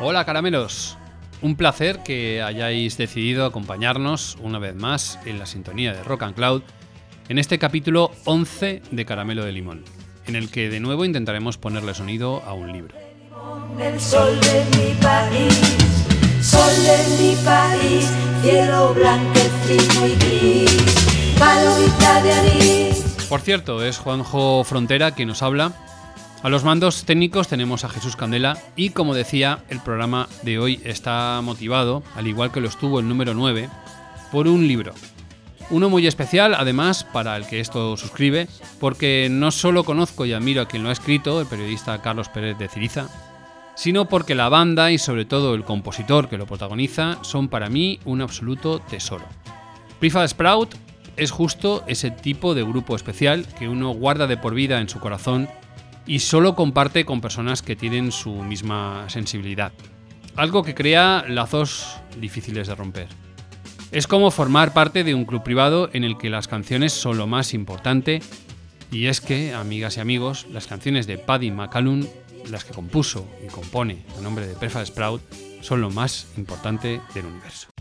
Hola caramelos, un placer que hayáis decidido acompañarnos una vez más en la sintonía de Rock and Cloud en este capítulo 11 de Caramelo de Limón, en el que de nuevo intentaremos ponerle sonido a un libro. el sol de mi país, sol de mi país, cielo blanquecino y gris, palomita de anís. Por cierto, es Juanjo Frontera quien nos habla. A los mandos técnicos tenemos a Jesús Candela y como decía, el programa de hoy está motivado, al igual que lo estuvo el número 9, por un libro. Uno muy especial, además, para el que esto suscribe, porque no solo conozco y admiro a quien lo ha escrito, el periodista Carlos Pérez de Ciriza, sino porque la banda y sobre todo el compositor que lo protagoniza son para mí un absoluto tesoro. Prefab Sprout es justo ese tipo de grupo especial que uno guarda de por vida en su corazón y solo comparte con personas que tienen su misma sensibilidad. Algo que crea lazos difíciles de romper. Es como formar parte de un club privado en el que las canciones son lo más importante y es que, amigas y amigos, las canciones de Paddy McCallum, las que compuso y compone a nombre de Prefab Sprout, son lo más importante del universo.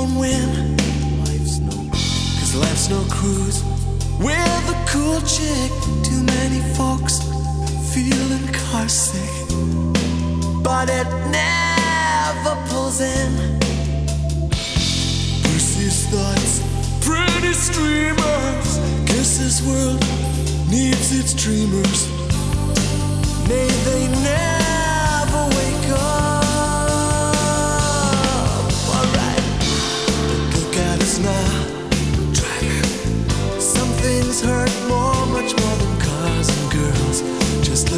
Won't win. Life's no, cause life's no cruise with a cool chick. Too many folks feeling car sick, but it never pulls in. Bruce's thoughts, pretty streamers. Guess this world needs its dreamers. May they never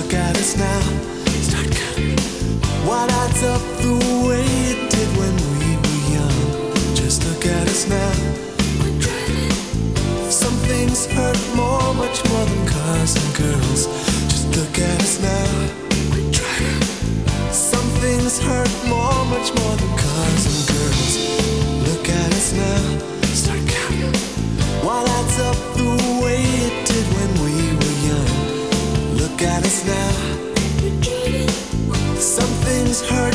look at us now. Start counting. Why lights up the way it did when we were young? Just look at us now. We're driving. Some things hurt more, much more than cars and girls. Just look at us now. We're driving. Some things hurt more, much more than is hurt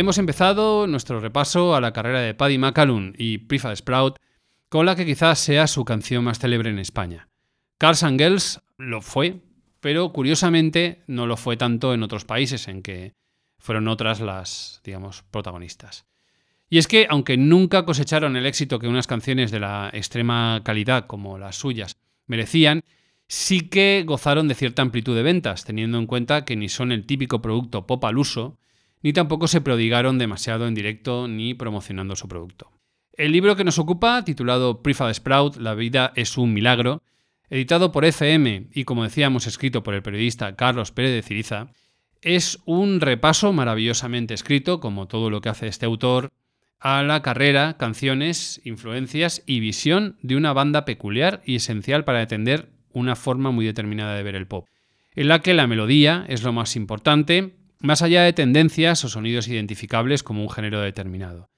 Hemos empezado nuestro repaso a la carrera de Paddy McCallum y Prefab Sprout con la que quizás sea su canción más célebre en España. Cars and Girls lo fue, pero curiosamente no lo fue tanto en otros países en que fueron otras las, digamos, protagonistas. Y es que, aunque nunca cosecharon el éxito que unas canciones de la extrema calidad como las suyas merecían, sí que gozaron de cierta amplitud de ventas, teniendo en cuenta que ni son el típico producto pop al uso, ni tampoco se prodigaron demasiado en directo ni promocionando su producto. El libro que nos ocupa, titulado Prefab Sprout, La vida es un milagro, editado por FM y como decíamos escrito por el periodista Carlos Pérez de Ciriza, es un repaso maravillosamente escrito, como todo lo que hace este autor, a la carrera, canciones, influencias y visión de una banda peculiar y esencial para entender una forma muy determinada de ver el pop, en la que la melodía es lo más importante, más allá de tendencias o sonidos identificables como un género determinado.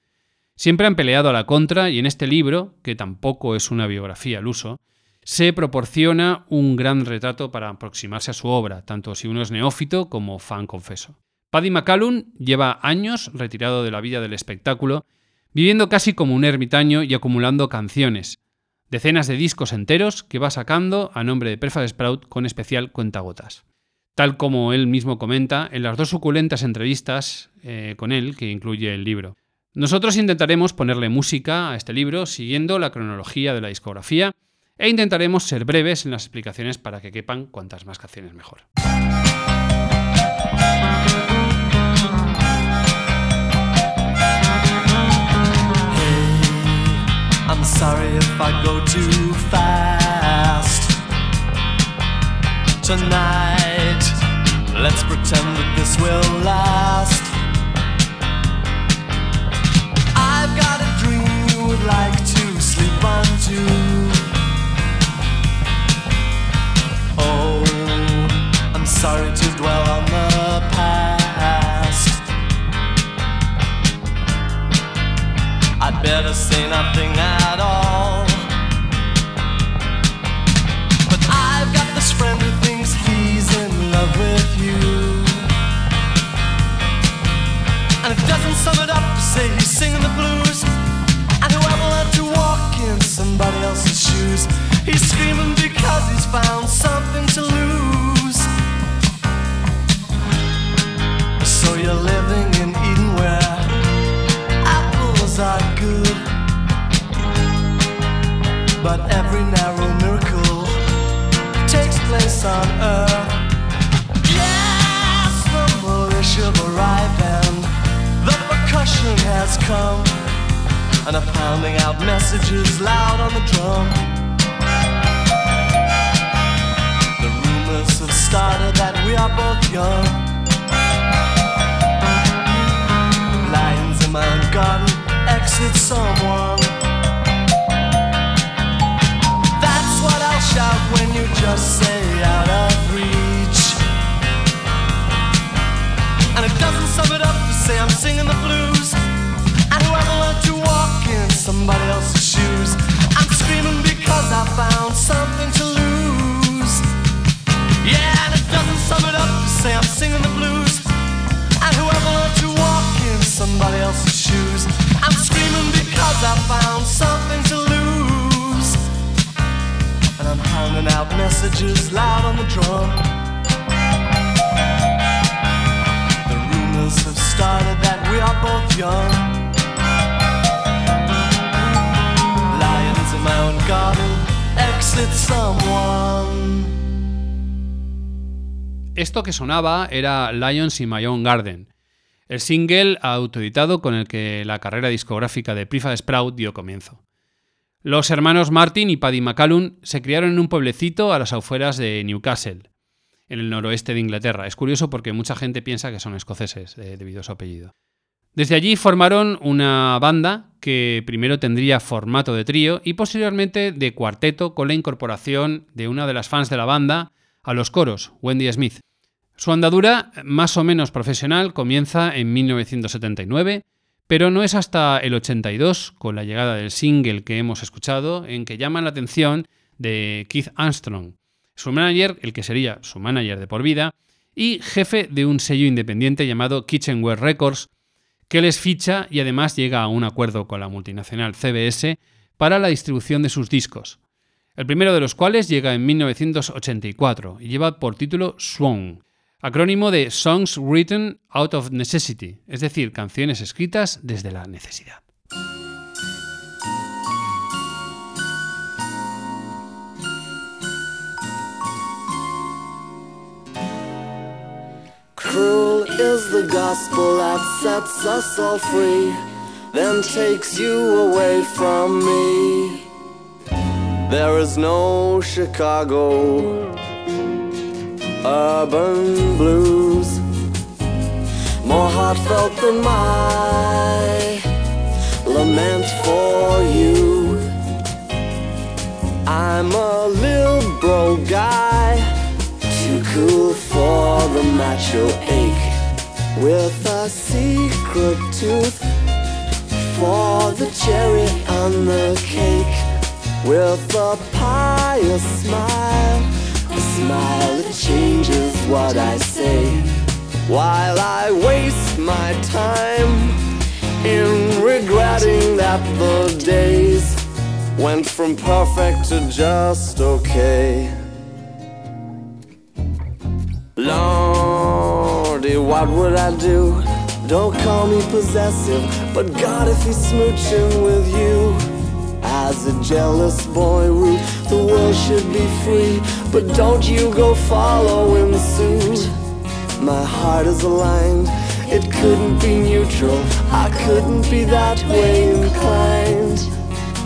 Siempre han peleado a la contra y en este libro, que tampoco es una biografía al uso, se proporciona un gran retrato para aproximarse a su obra, tanto si uno es neófito como fan confeso. Paddy McCallum lleva años retirado de la vida del espectáculo, viviendo casi como un ermitaño y acumulando canciones, decenas de discos enteros que va sacando a nombre de Prefab Sprout con especial cuentagotas. Tal como él mismo comenta en las dos suculentas entrevistas eh, con él que incluye el libro. Nosotros intentaremos ponerle música a este libro siguiendo la cronología de la discografía e intentaremos ser breves en las explicaciones para que quepan cuantas más canciones mejor. Tonight. Let's pretend that this will last. I've got a dream you would like to sleep on too. Oh, I'm sorry to dwell on the past. I'd better say nothing at all. Singing the blues. And whoever learned to walk in somebody else's shoes, he's screaming because he's found something to lose. So you're living in Eden where apples are good. But every narrow miracle takes place on earth. Percussion has come. And are pounding out messages loud on the drum. The rumors have started that we are both young. Lions in my garden, exit someone. That's what I'll shout when you just say out of reach. And it doesn't sum it up to say I'm singing the blues. Somebody else's shoes, I'm screaming because I found something to lose. Yeah, and it doesn't sum it up to say I'm singing the blues. And whoever learned to walk in somebody else's shoes, I'm screaming because I found something to lose. And I'm pounding out messages loud on the drum. The rumors have started that we are both young. It someone. Esto que sonaba era Lions in My Own Garden, el single autoeditado con el que la carrera discográfica de Prefab Sprout dio comienzo. Los hermanos Martin y Paddy McCallum se criaron en un pueblecito a las afueras de Newcastle, en el noroeste de Inglaterra. Es curioso porque mucha gente piensa que son escoceses eh, debido a su apellido. Desde allí formaron una banda que primero tendría formato de trío y posteriormente de cuarteto con la incorporación de una de las fans de la banda a los coros, Wendy Smith. Su andadura, más o menos profesional, comienza en 1979 pero no es hasta el 82, con la llegada del single que hemos escuchado, en que llaman la atención de Keith Armstrong, su manager, el que sería su manager de por vida, y jefe de un sello independiente llamado Kitchenware Records, que les ficha y además llega a un acuerdo con la multinacional CBS para la distribución de sus discos. El primero de los cuales llega en 1984 y lleva por título Swan, acrónimo de Songs Written Out of Necessity, es decir, canciones escritas desde la necesidad. Cruel is the gospel that sets us all free, then takes you away from me. There is no Chicago urban blues more heartfelt than my lament for you. I'm a liberal guy, too cool for the macho ache, with a secret tooth for the cherry on the cake, with a pious smile a smile, it changes what I say. While I waste my time in regretting that the days went from perfect to just okay. Lordy, what would I do? Don't call me possessive, but God, if he's smooching with you as a jealous boy root, the world should be free. But don't you go following suit. My heart is aligned, it couldn't be neutral. I couldn't be that way inclined.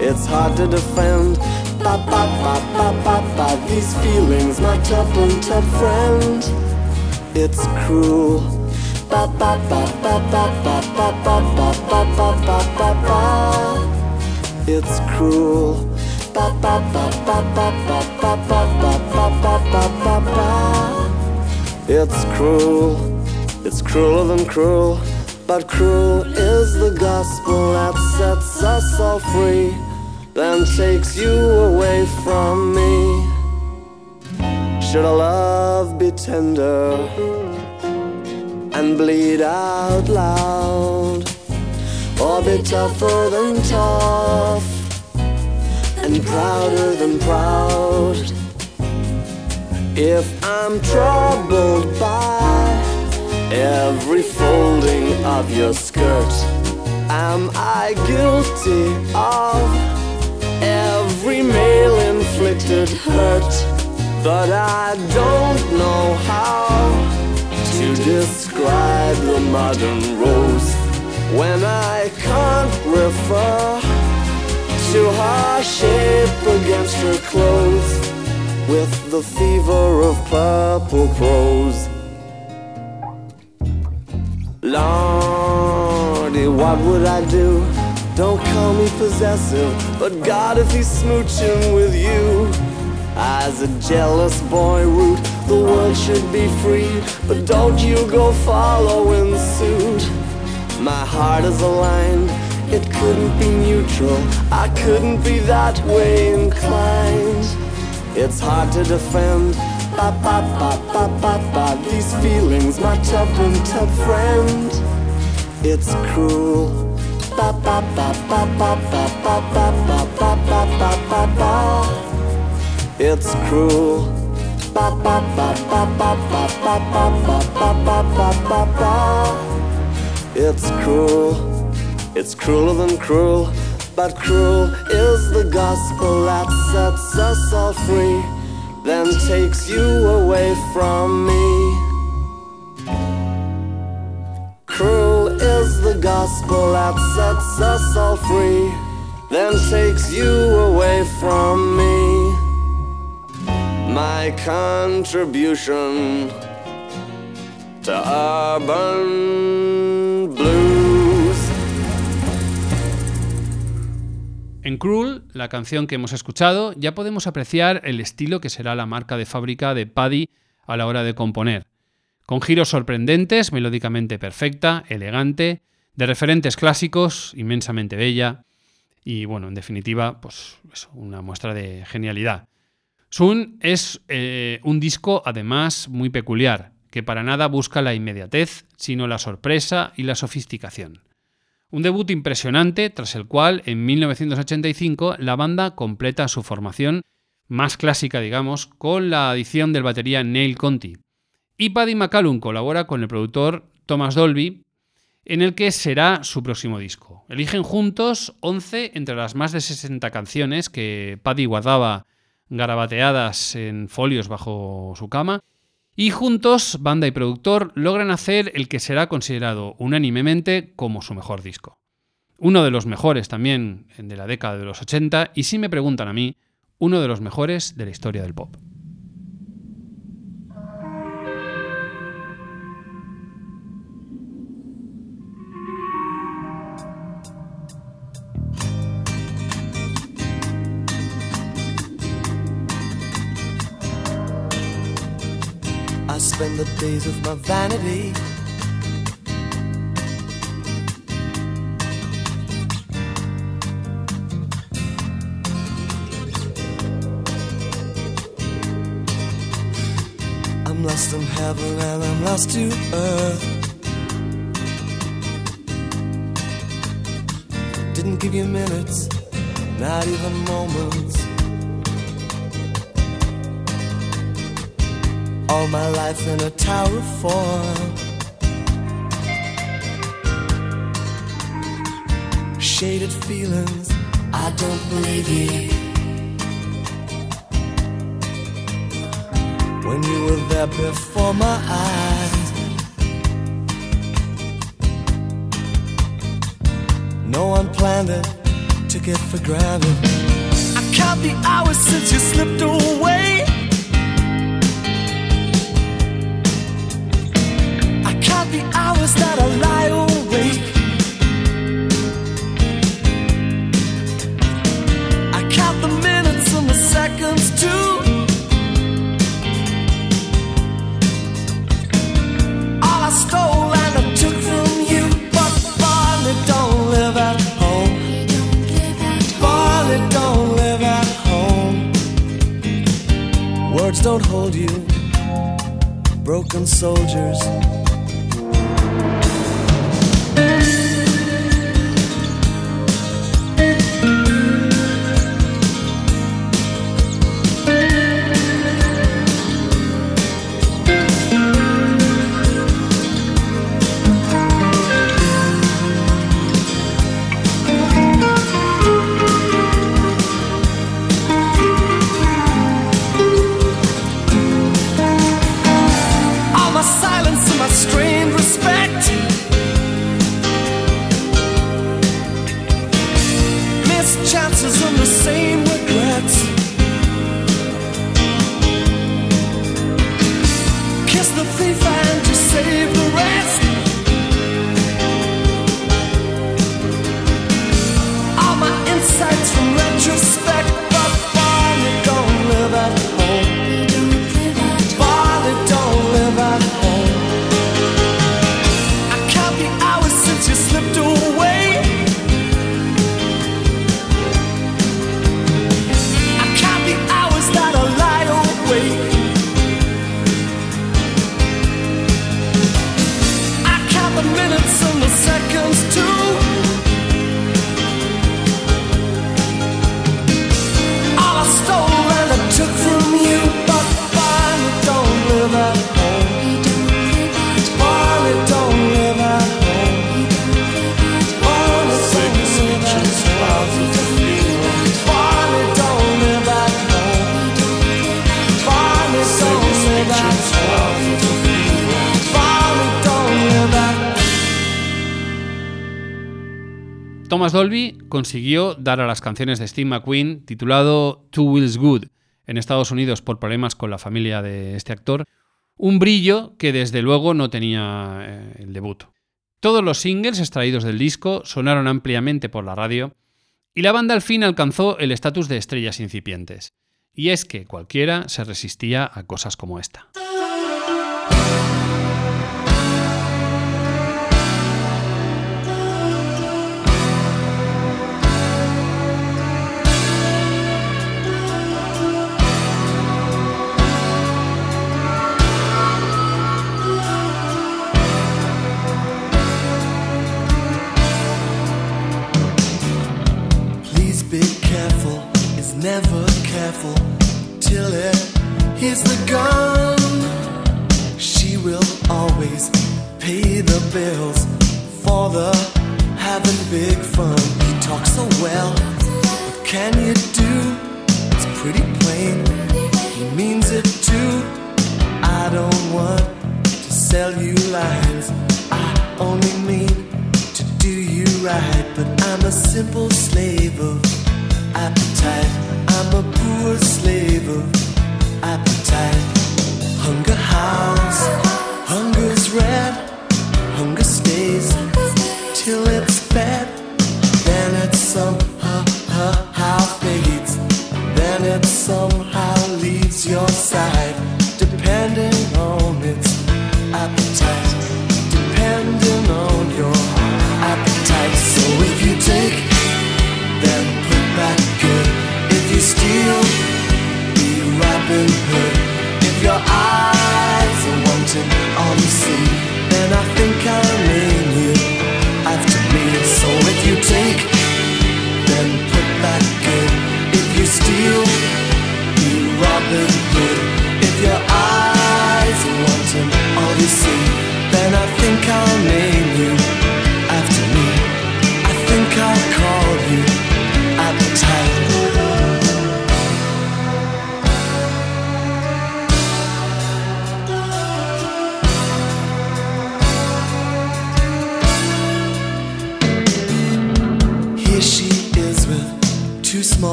It's hard to defend. Ba ba ba ba ba ba. These feelings, my tuppence top friend. It's cruel. Ba ba ba ba ba ba ba ba ba ba ba ba ba ba. It's cruel. Ba ba ba ba ba ba ba ba ba ba ba ba ba ba. It's cruel. It's crueler than cruel. But cruel is the gospel that sets us all free, then takes you away from me. Should our love be tender and bleed out loud, or be tougher than tough and prouder than proud? If I'm troubled by every folding of your skirt, am I guilty of every male inflicted hurt? But I don't know how to describe the modern rose when I can't refer to her shape against her clothes with the fever of purple prose. Lordy, what would I do? Don't call me possessive, but God, if he's smooching with you. As a jealous boy root, the world should be free, but don't you go following suit. My heart is aligned, it couldn't be neutral, I couldn't be that way inclined. It's hard to defend. Ba ba ba ba ba ba. These feelings, my tough and tough friend. It's cruel. It's cruel. It's cruel. It's crueler than cruel. But cruel is the gospel that sets us all free, then takes you away from me. Gospel that sets you away from me. My contribution to urban. En Cruel, la canción que hemos escuchado, ya podemos apreciar el estilo que será la marca de fábrica de Paddy a la hora de componer. Con giros sorprendentes, melódicamente perfecta, elegante, de referentes clásicos, inmensamente bella y, bueno, en definitiva, pues eso, una muestra de genialidad. Sun es eh, un disco además muy peculiar, que para nada busca la inmediatez, sino la sorpresa y la sofisticación. Un debut impresionante, tras el cual en 1985 la banda completa su formación más clásica, digamos, con la adición del batería Neil Conti. Y Paddy McCallum colabora con el productor Thomas Dolby, en el que será su próximo disco. Eligen juntos 11 entre las más de 60 canciones que Paddy guardaba garabateadas en folios bajo su cama, y juntos, banda y productor, logran hacer el que será considerado unánimemente como su mejor disco. Uno de los mejores también de la década de los 80 y si me preguntan a mí, uno de los mejores de la historia del pop. I spend the days with my vanity. I'm lost in heaven and I'm lost to earth. Didn't give you minutes, not even moments. All my life in a tower of form. Shaded feelings, I don't believe you. When you were there before my eyes, no one planned it, took it for granted. I count the hours since you slipped away. That I lie awake. I count the minutes and the seconds too. All I stole and I took from you, but Barney don't live at home. Barney don't live at home. Words don't hold you, broken soldiers. Consiguió dar a las canciones de Steve McQueen, titulado Two Wheels Good, en Estados Unidos por problemas con la familia de este actor, un brillo que desde luego no tenía eh, el debut. Todos los singles extraídos del disco sonaron ampliamente por la radio y la banda al fin alcanzó el estatus de estrellas incipientes. Y es que cualquiera se resistía a cosas como esta. Never careful till it hits the gun. She will always pay the bills for the having big fun. He talks so well, what can you do? It's pretty plain, he means it too. I don't want to sell you lines, I only mean to do you right. But I'm a simple slave of appetite. I'm a poor slave of appetite. Hunger howls, hunger's red, hunger stays till it's fed.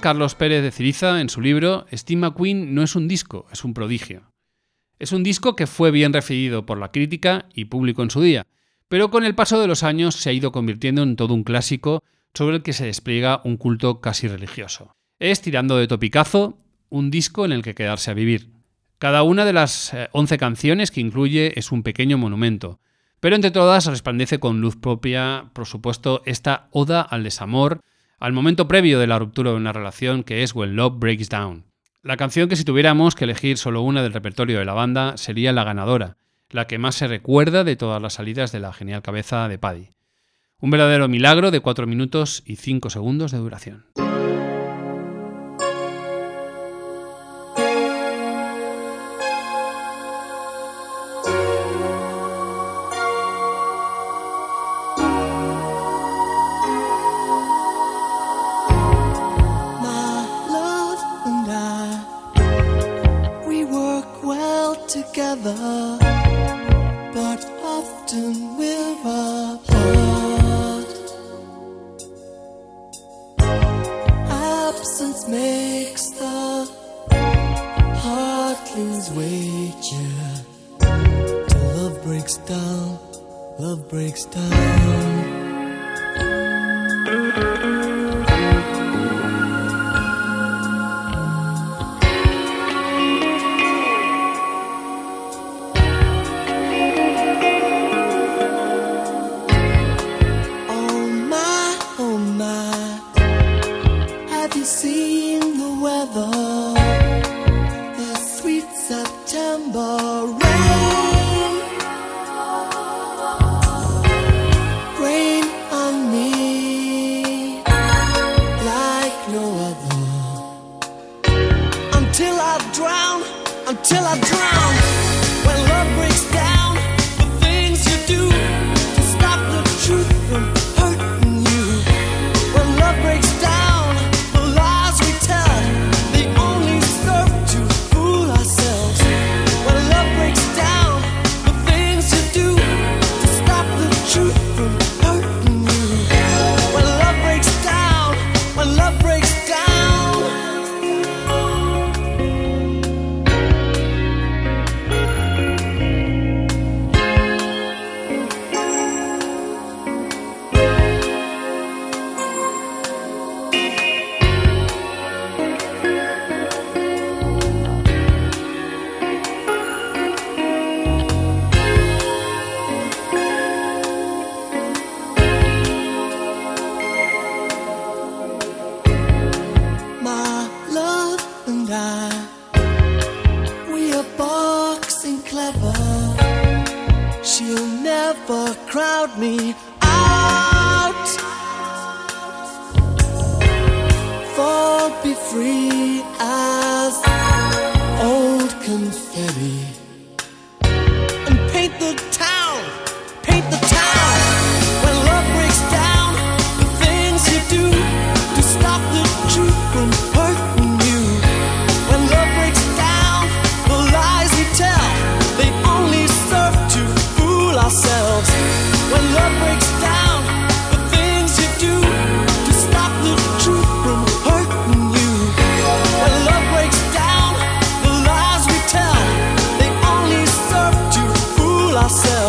Carlos Pérez de Ciriza en su libro, Steve McQueen no es un disco, es un prodigio. Es un disco que fue bien recibido por la crítica y público en su día, pero con el paso de los años se ha ido convirtiendo en todo un clásico sobre el que se despliega un culto casi religioso. Es, tirando de topicazo, un disco en el que quedarse a vivir. Cada una de las 11 eh, canciones que incluye es un pequeño monumento, pero entre todas resplandece con luz propia, por supuesto, esta oda al desamor, al momento previo de la ruptura de una relación que es When Love Breaks Down. La canción que si tuviéramos que elegir solo una del repertorio de la banda sería la ganadora, la que más se recuerda de todas las salidas de la genial cabeza de Paddy. Un verdadero milagro de 4 minutos y 5 segundos de duración. myself.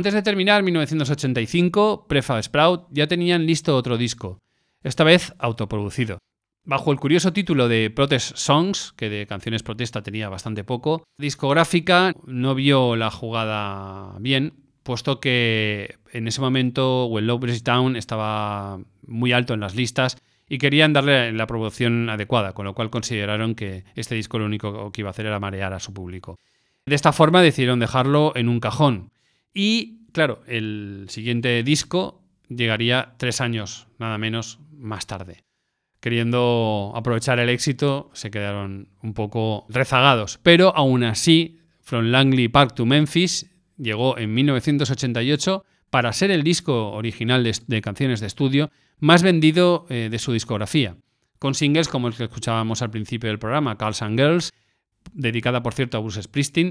Antes de terminar 1985, Prefab Sprout ya tenían listo otro disco, esta vez autoproducido. Bajo el curioso título de Protest Songs, que de canciones protesta tenía bastante poco, discográfica no vio la jugada bien, puesto que en ese momento When Love Breaks Down estaba muy alto en las listas y querían darle la promoción adecuada, con lo cual consideraron que este disco lo único que iba a hacer era marear a su público. De esta forma decidieron dejarlo en un cajón. Y, claro, el siguiente disco llegaría tres años, nada menos, más tarde. Queriendo aprovechar el éxito, se quedaron un poco rezagados. Pero aún así, From Langley Park to Memphis llegó en 1988 para ser el disco original de, canciones de estudio más vendido eh, de su discografía, con singles como el que escuchábamos al principio del programa, Calls and Girls, dedicada por cierto a Bruce Springsteen,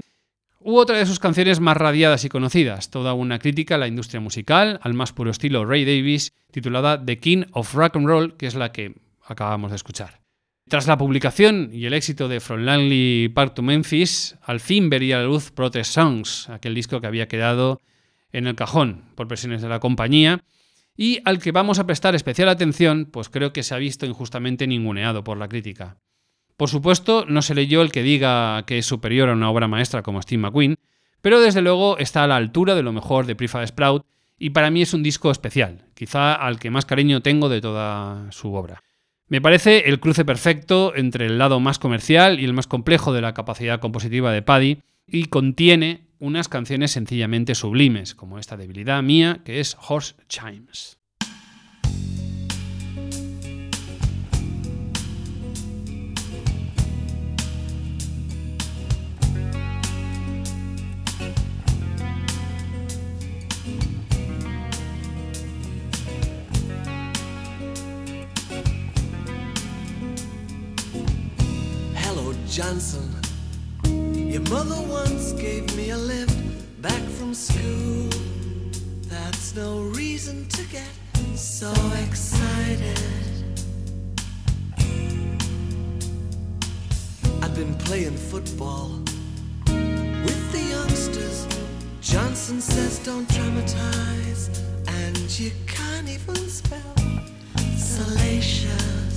u otra de sus canciones más radiadas y conocidas, toda una crítica a la industria musical, al más puro estilo Ray Davis, titulada The King of Rock and Roll, que es la que acabamos de escuchar. Tras la publicación y el éxito de From Langley Park to Memphis, al fin vería la luz Protest Songs, aquel disco que había quedado en el cajón por presiones de la compañía y al que vamos a prestar especial atención, pues creo que se ha visto injustamente ninguneado por la crítica. Por supuesto, no se leyó el que diga que es superior a una obra maestra como Steve McQueen, pero desde luego está a la altura de lo mejor de Prefab Sprout y para mí es un disco especial, quizá al que más cariño tengo de toda su obra. Me parece el cruce perfecto entre el lado más comercial y el más complejo de la capacidad compositiva de Paddy y contiene unas canciones sencillamente sublimes, como esta debilidad mía que es Horse Chimes. Johnson. Your mother once gave me a lift back from school. That's no reason to get so excited. I've been playing football with the youngsters. Johnson says don't dramatize, and you can't even spell salacious.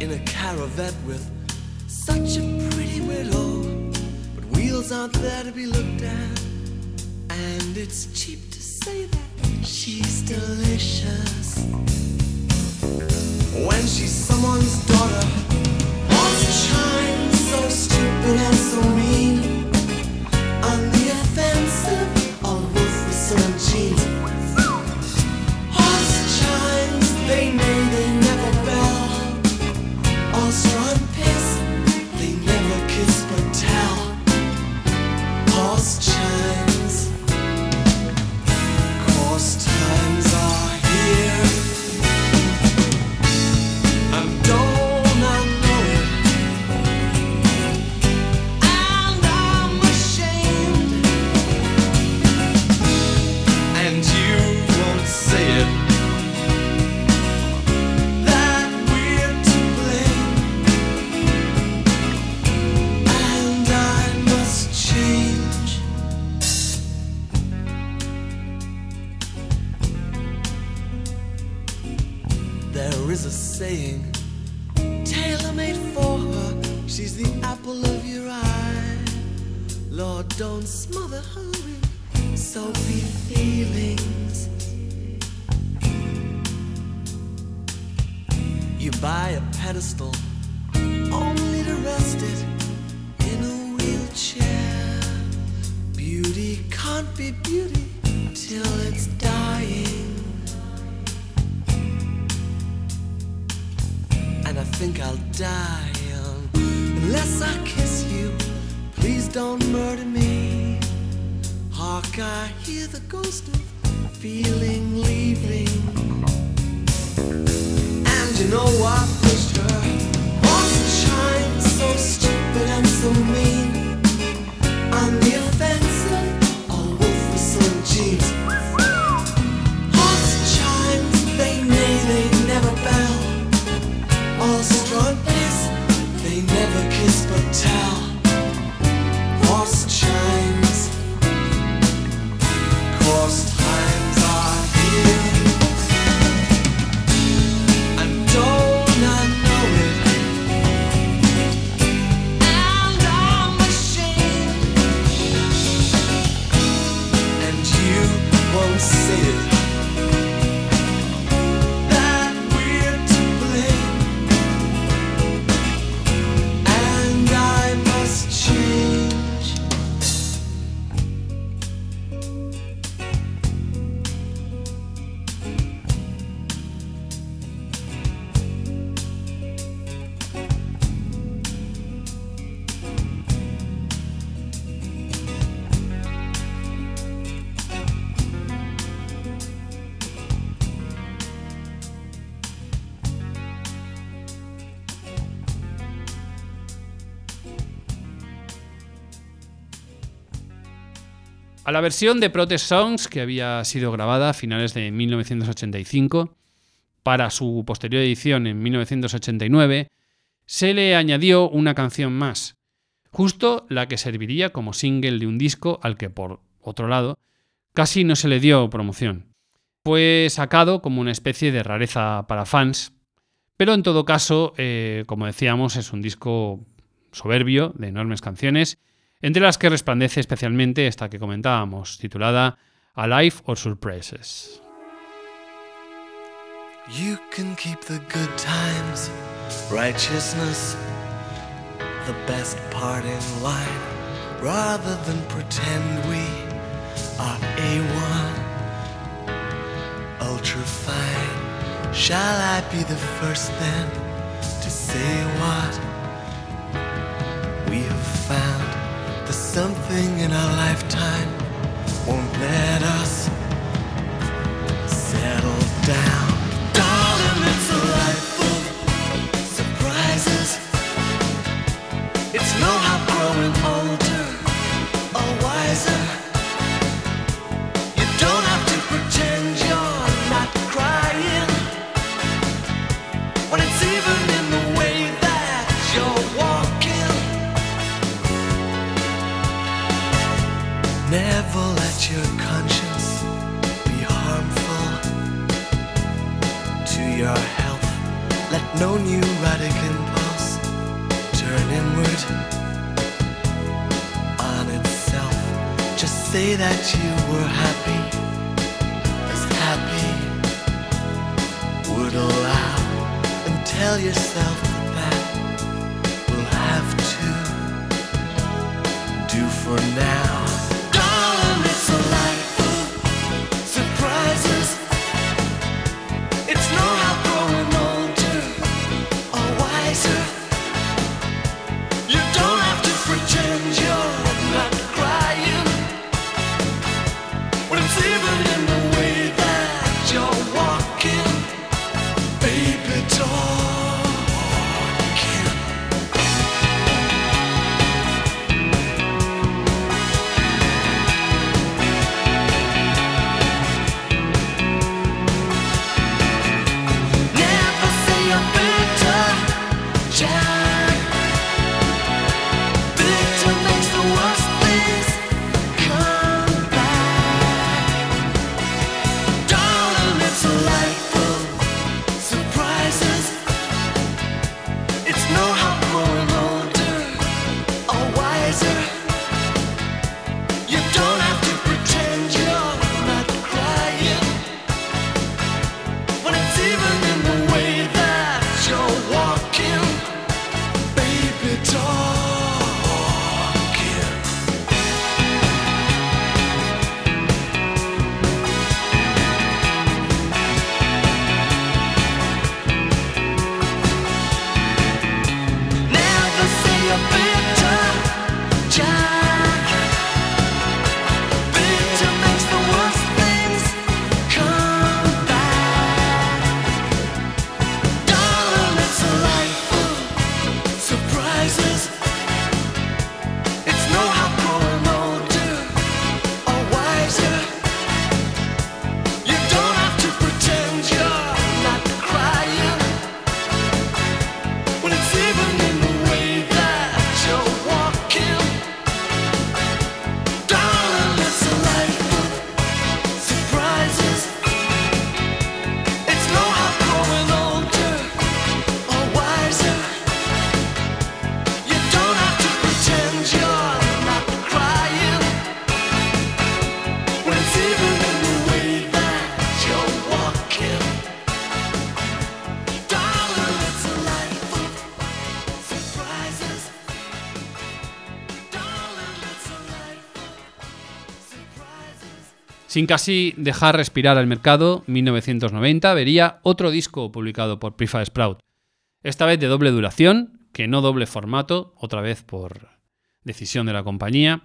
In a caravan with such a pretty widow. But wheels aren't there to be looked at, and it's cheap to say that she's delicious. When she's someone's daughter, all shine so la versión de Protest Songs, que había sido grabada a finales de 1985, para su posterior edición en 1989, se le añadió una canción más, justo la que serviría como single de un disco al que, por otro lado, casi no se le dio promoción. Fue sacado como una especie de rareza para fans, pero en todo caso, eh, como decíamos, es un disco soberbio, de enormes canciones, entre las que resplandece especialmente esta que comentábamos, titulada Alive or Surprises. You can keep the good times, righteousness, the best part in line, rather than pretend we are A1, ultra fine. Shall I be the first then to say what we have found? The something in our lifetime won't let us settle down. Sin casi dejar respirar al mercado, 1990 vería otro disco publicado por Prefab Sprout, esta vez de doble duración, que no doble formato, otra vez por decisión de la compañía,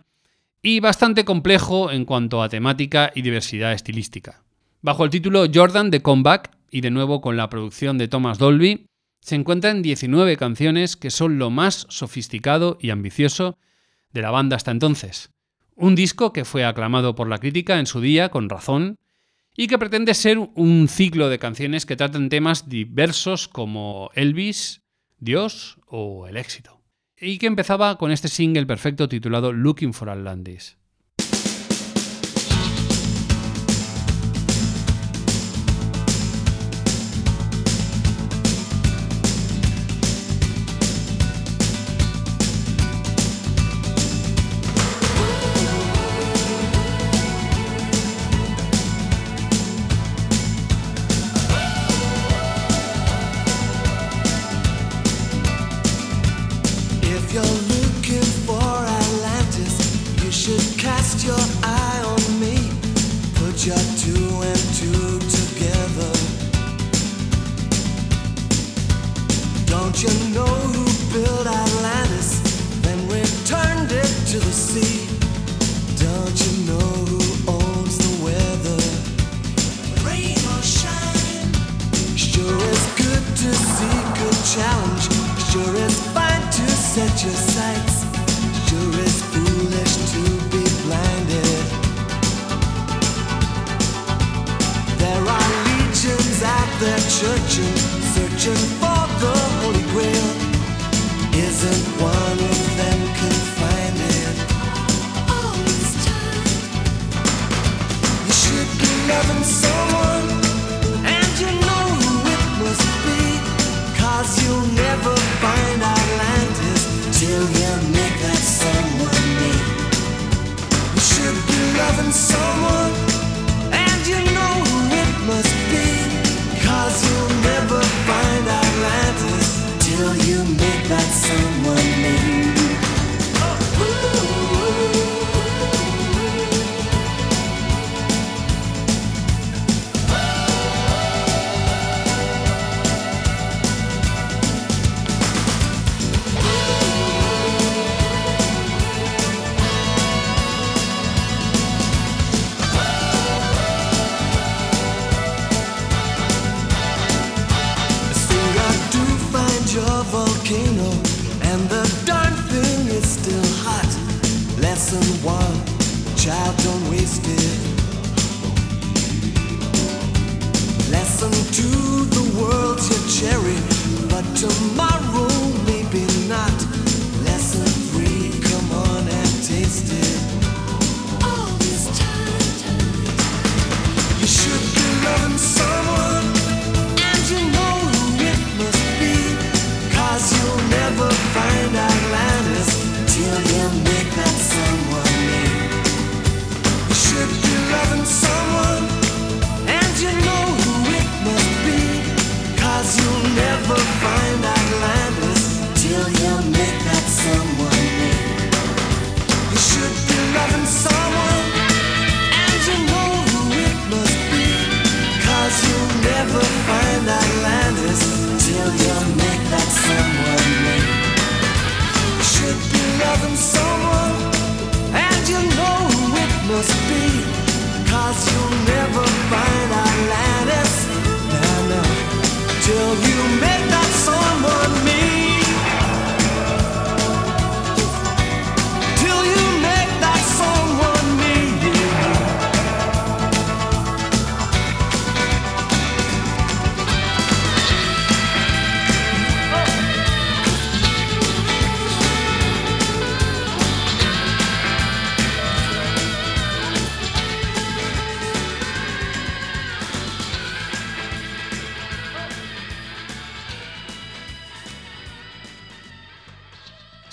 y bastante complejo en cuanto a temática y diversidad estilística. Bajo el título Jordan de Comeback, y de nuevo con la producción de Thomas Dolby, se encuentran 19 canciones que son lo más sofisticado y ambicioso de la banda hasta entonces. Un disco que fue aclamado por la crítica en su día con razón y que pretende ser un ciclo de canciones que tratan temas diversos como Elvis, Dios o el éxito. Y que empezaba con este single perfecto titulado Looking for Atlantis.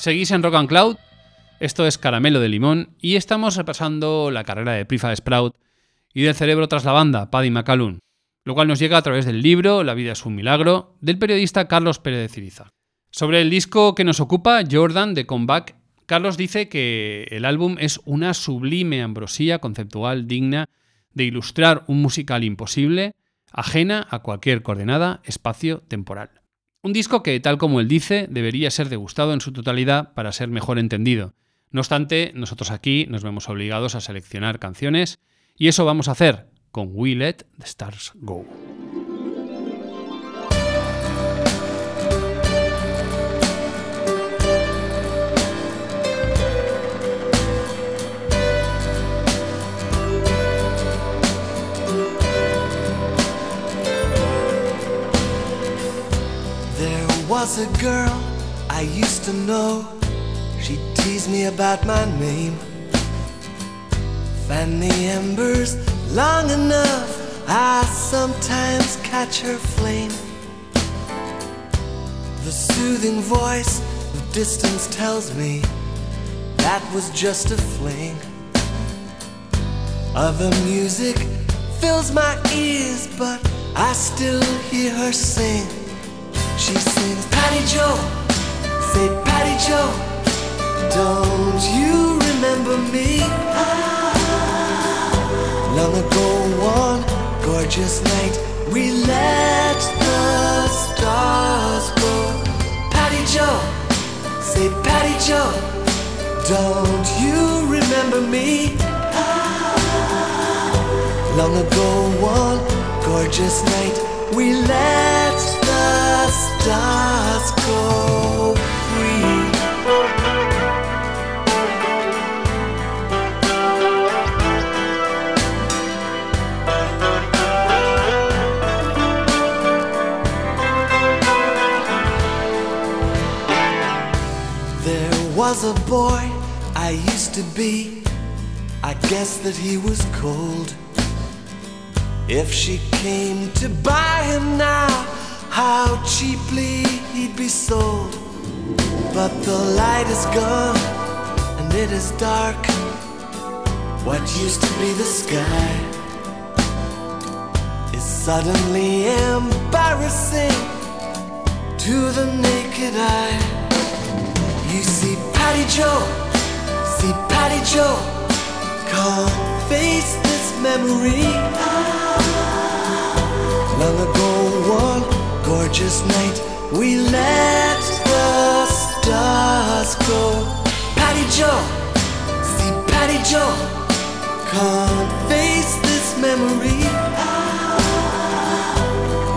Seguís en Rock and Cloud, esto es Caramelo de Limón y estamos repasando la carrera de Prifa Sprout y del cerebro tras la banda, Paddy McCallum, lo cual nos llega a través del libro La vida es un milagro del periodista Carlos Pérez de Ciriza. Sobre el disco que nos ocupa, Jordan de Comeback, Carlos dice que el álbum es una sublime ambrosía conceptual digna de ilustrar un musical imposible, ajena a cualquier coordenada espacio-temporal. Un disco que, tal como él dice, debería ser degustado en su totalidad para ser mejor entendido. No obstante, nosotros aquí nos vemos obligados a seleccionar canciones y eso vamos a hacer con We Let the Stars Go. Was a girl I used to know. She teased me about my name. Fan the embers long enough, I sometimes catch her flame. The soothing voice of distance tells me that was just a fling. Other music fills my ears, but I still hear her sing. She sings, Patty Joe, say Patty Joe, don't you remember me? Long ago, one gorgeous night, we let the stars go. Patty Joe, say Patty Joe, don't you remember me? Long ago, one gorgeous night, we let stars go free. There was a boy I used to be. I guess that he was cold. If she came to buy him now, how cheaply he'd be sold. But the light is gone and it is dark. What used to be the sky is suddenly embarrassing to the naked eye. You see Patty Joe, see Patty Joe, can't face this memory. Long ago, gorgeous night, we let the stars go. Patty Joe, see Patty Joe, can't face this memory.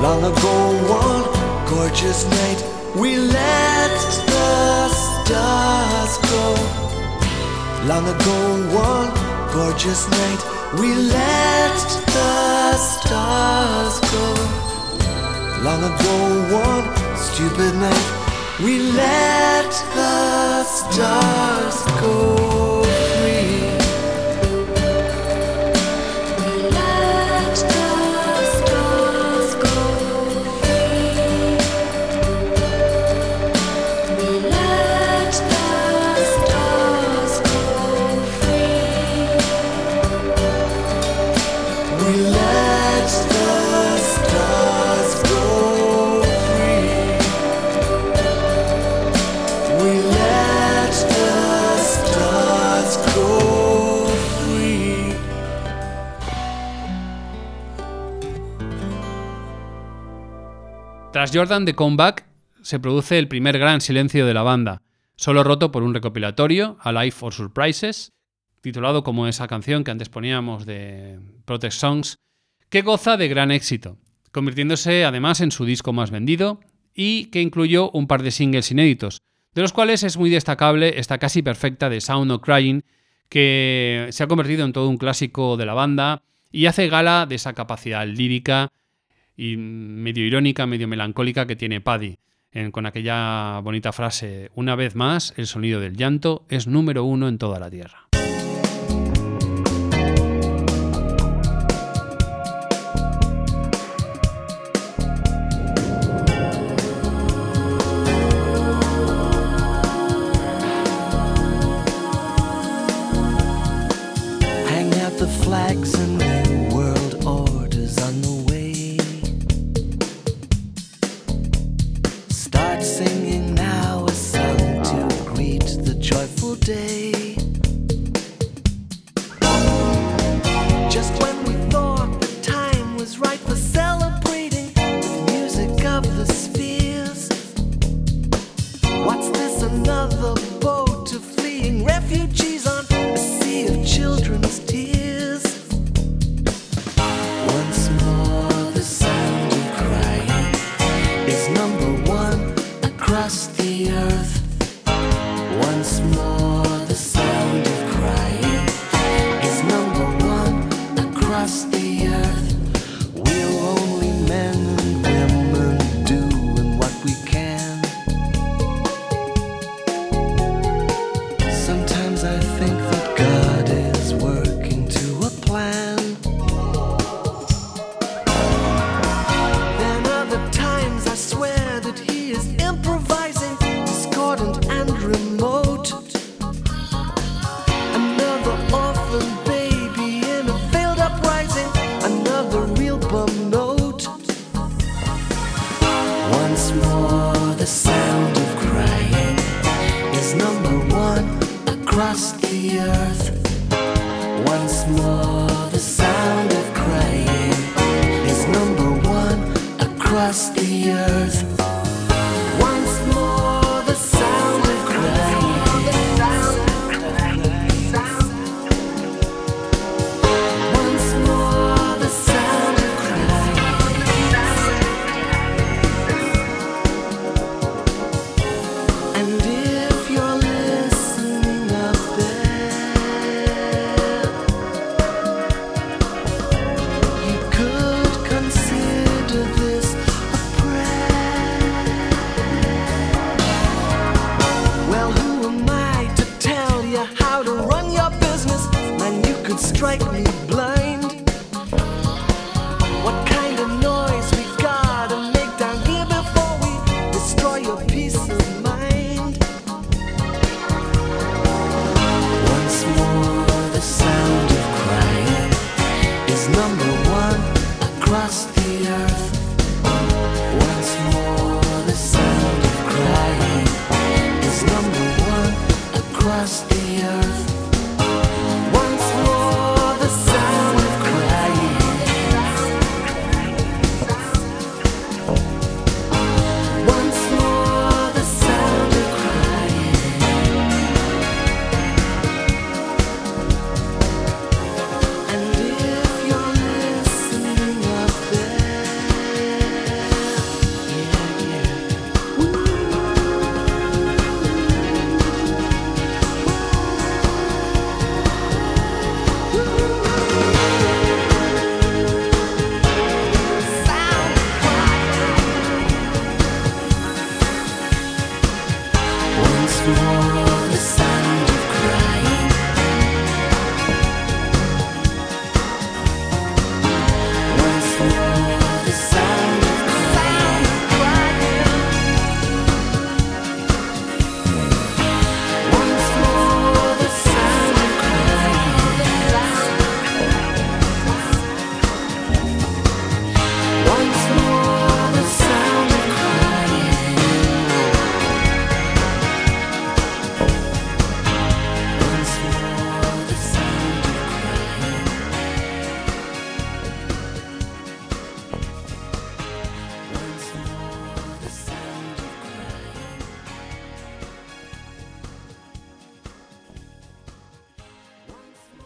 Long ago, one gorgeous night, we let the stars go. Long ago, one gorgeous night, we let the stars go. Long ago, one stupid night, we let the stars go Tras Jordan de Comeback, se produce el primer gran silencio de la banda, solo roto por un recopilatorio, A Life for Surprises, titulado como esa canción que antes poníamos de Protest Songs, que goza de gran éxito, convirtiéndose además en su disco más vendido y que incluyó un par de singles inéditos, de los cuales es muy destacable esta casi perfecta de Sound of Crying, que se ha convertido en todo un clásico de la banda y hace gala de esa capacidad lírica y medio irónica, medio melancólica que tiene Paddy, en- con aquella bonita frase, una vez más, el sonido del llanto es número uno en toda la Tierra. just wait.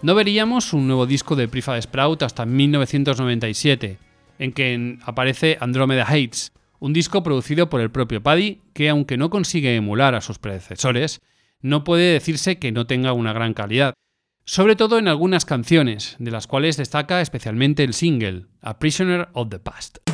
No veríamos un nuevo disco de Prefab Sprout hasta 1997, en que aparece Andromeda Heights, un disco producido por el propio Paddy que, aunque no consigue emular a sus predecesores, no puede decirse que no tenga una gran calidad, sobre todo en algunas canciones, de las cuales destaca especialmente el single, A Prisoner of the Past.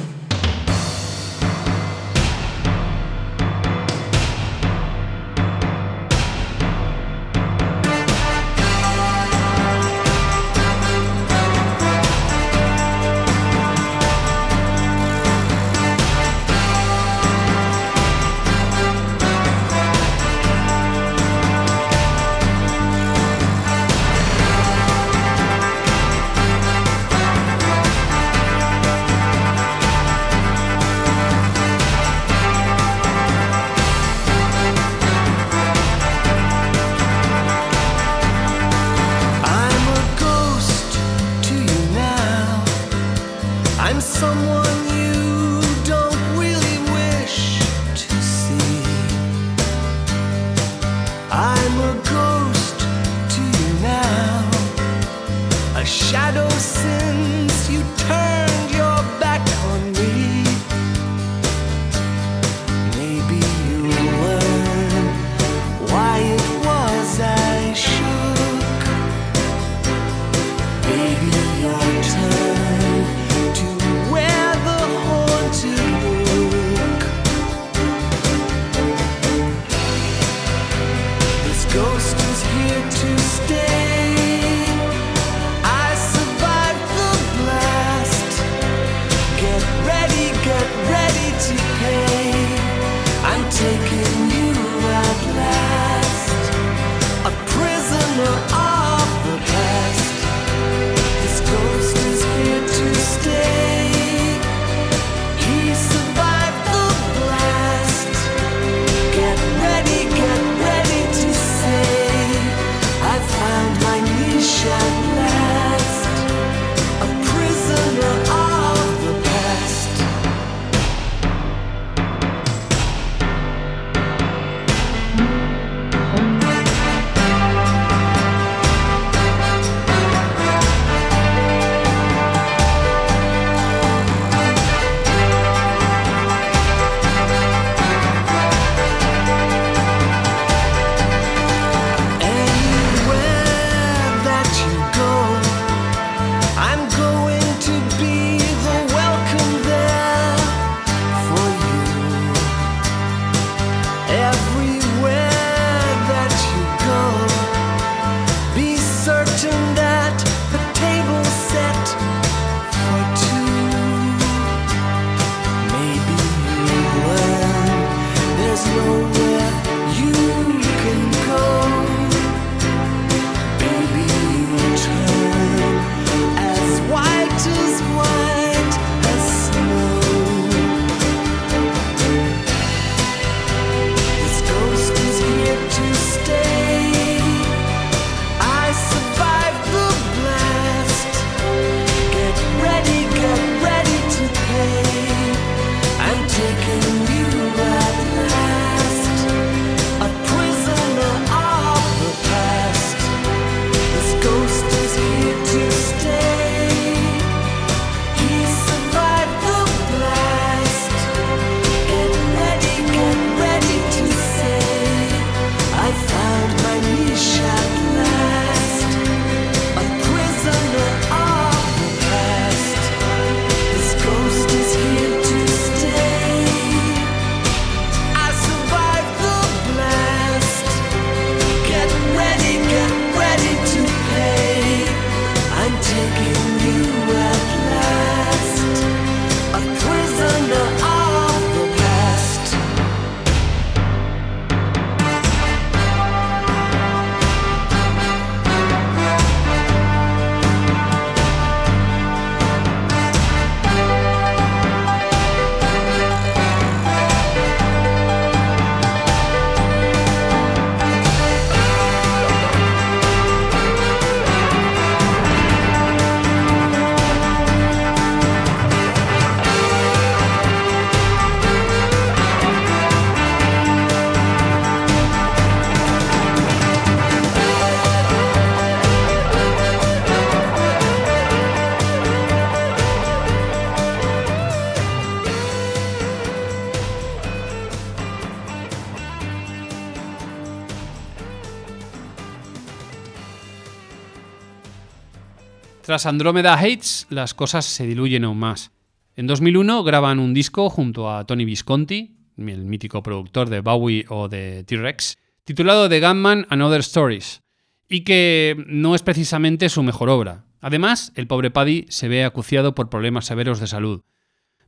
Tras Andromeda Hates, las cosas se diluyen aún más. En 2001 graban un disco junto a Tony Visconti, el mítico productor de Bowie o de T-Rex, titulado The Gunman and Other Stories, y que no es precisamente su mejor obra. Además, el pobre Paddy se ve acuciado por problemas severos de salud.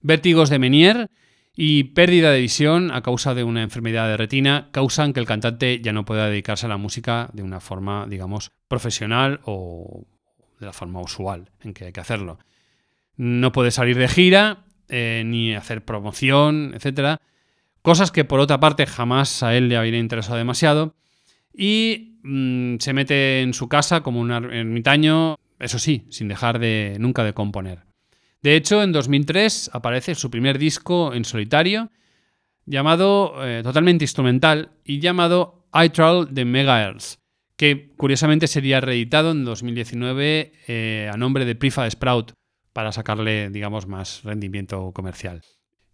Vértigos de Menier y pérdida de visión a causa de una enfermedad de retina causan que el cantante ya no pueda dedicarse a la música de una forma, digamos, profesional o de la forma usual en que hay que hacerlo. No puede salir de gira, eh, ni hacer promoción, etc. Cosas que por otra parte jamás a él le habían interesado demasiado. Y mm, se mete en su casa como un ermitaño, eso sí, sin dejar de nunca de componer. De hecho, en 2003 aparece su primer disco en solitario, llamado eh, totalmente instrumental y llamado I Troll de Megahertz, que curiosamente sería reeditado en 2019 eh, a nombre de Prefab Sprout para sacarle, digamos, más rendimiento comercial.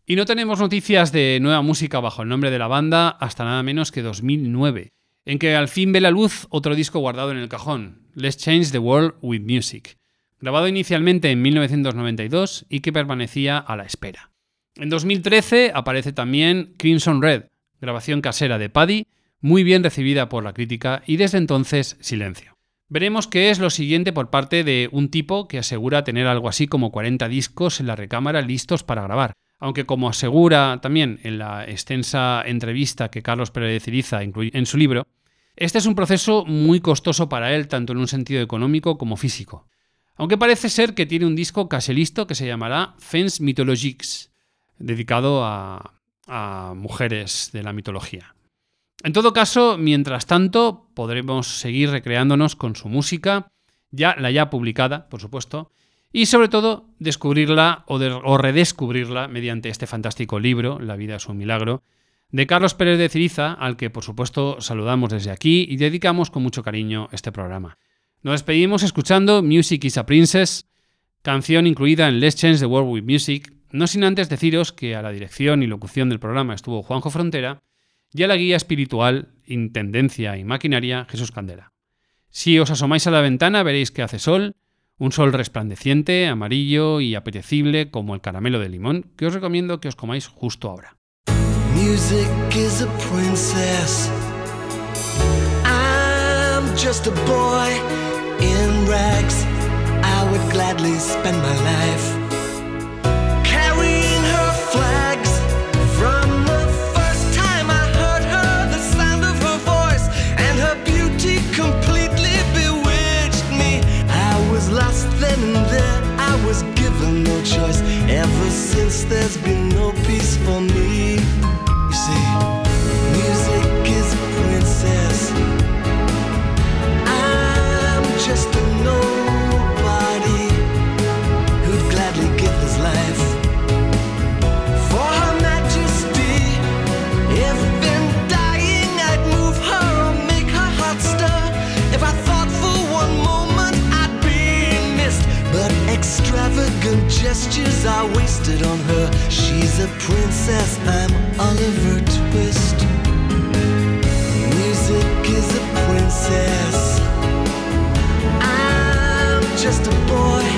Y no tenemos noticias de nueva música bajo el nombre de la banda hasta nada menos que 2009, en que al fin ve la luz otro disco guardado en el cajón, Let's Change the World with Music, grabado inicialmente en 1992 y que permanecía a la espera. En 2013 aparece también Crimson Red, grabación casera de Paddy, muy bien recibida por la crítica y desde entonces silencio. Veremos qué es lo siguiente por parte de un tipo que asegura tener algo así como 40 discos en la recámara listos para grabar, aunque como asegura también en la extensa entrevista que Carlos Pérez Ciriza incluye en su libro, este es un proceso muy costoso para él tanto en un sentido económico como físico. Aunque parece ser que tiene un disco casi listo que se llamará Fens Mythologiques, dedicado a, mujeres de la mitología. En todo caso, mientras tanto, podremos seguir recreándonos con su música, ya la ya publicada, por supuesto, y sobre todo descubrirla o, o, redescubrirla mediante este fantástico libro, La vida es un milagro, de Carlos Pérez de Ciriza, al que por supuesto saludamos desde aquí y dedicamos con mucho cariño este programa. Nos despedimos escuchando Music is a Princess, canción incluida en Let's Change the World with Music, no sin antes deciros que a la dirección y locución del programa estuvo Juanjo Frontera y a la guía espiritual, intendencia y maquinaria Jesús Candela. Si os asomáis a la ventana veréis que hace sol, un sol resplandeciente, amarillo y apetecible como el caramelo de limón, que os recomiendo que os comáis justo ahora. Just a boy. in rags, I would gladly spend my life since, there's been no peace for me. You see, gestures I wasted on her. She's a princess, I'm Oliver Twist. Music is a princess. I'm just a boy